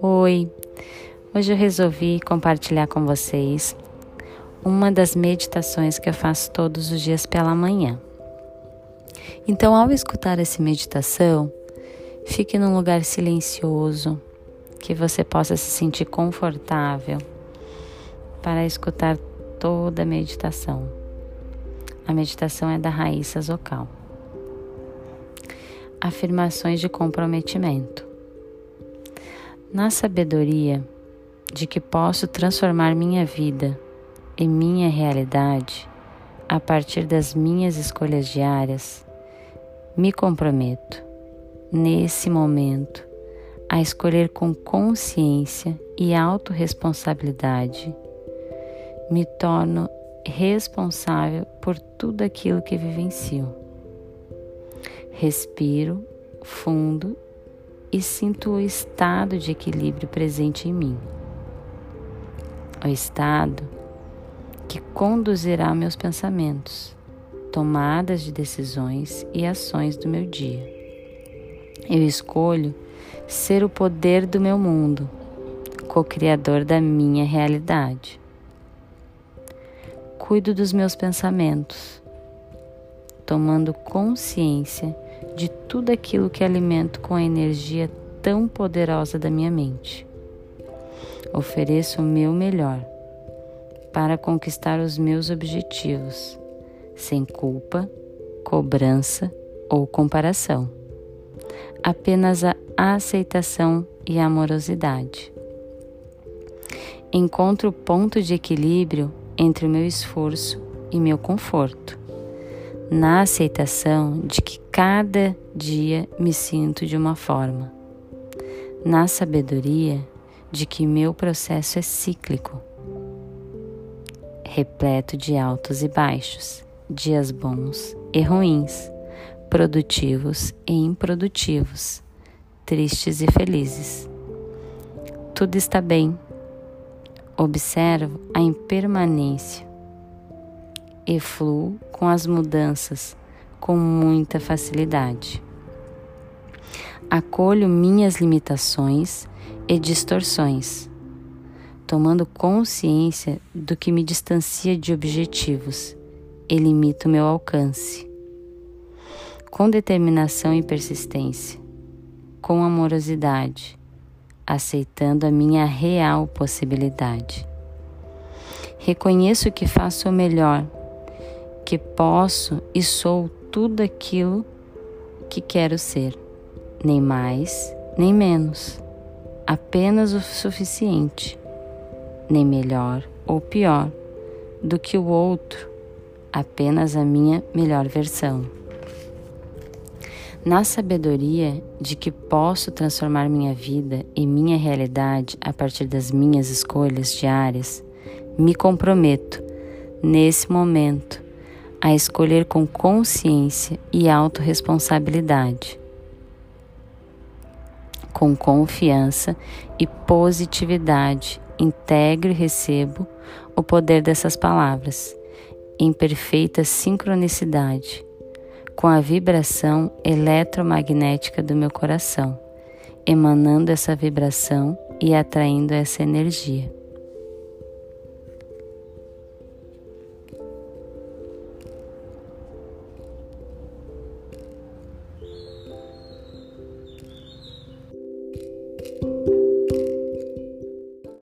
Oi, hoje eu resolvi compartilhar com vocês uma das meditações que eu faço todos os dias pela manhã. Então, ao escutar essa meditação, fique num lugar silencioso, que você possa se sentir confortável para escutar toda a meditação. A meditação é da Raíssa Zocal. Afirmações de comprometimento. Na sabedoria de que posso transformar minha vida e minha realidade a partir das minhas escolhas diárias, me comprometo, nesse momento, a escolher com consciência e autorresponsabilidade. Me torno responsável por tudo aquilo que vivencio. Respiro fundo e sinto o estado de equilíbrio presente em mim. O estado que conduzirá meus pensamentos, tomadas de decisões e ações do meu dia. Eu escolho ser o poder do meu mundo, co-criador da minha realidade. Cuido dos meus pensamentos, tomando consciência de tudo aquilo que alimento com a energia tão poderosa da minha mente. Ofereço o meu melhor para conquistar os meus objetivos, sem culpa, cobrança ou comparação. Apenas a aceitação e amorosidade. Encontro o ponto de equilíbrio entre o meu esforço e meu conforto na aceitação de que cada dia me sinto de uma forma, na sabedoria de que meu processo é cíclico, repleto de altos e baixos, dias bons e ruins, produtivos e improdutivos, tristes e felizes. Tudo está bem. Observo a impermanência e fluo com as mudanças com muita facilidade. Acolho minhas limitações e distorções, tomando consciência do que me distancia de objetivos e limita o meu alcance. Com determinação e persistência, com amorosidade, aceitando a minha real possibilidade. Reconheço que faço o melhor que posso e sou tudo aquilo que quero ser, nem mais, nem menos, apenas o suficiente, nem melhor ou pior do que o outro, apenas a minha melhor versão. Na sabedoria de que posso transformar minha vida e minha realidade a partir das minhas escolhas diárias, me comprometo, nesse momento, a escolher com consciência e autorresponsabilidade, com confiança e positividade, integro e recebo o poder dessas palavras, em perfeita sincronicidade, com a vibração eletromagnética do meu coração, emanando essa vibração e atraindo essa energia.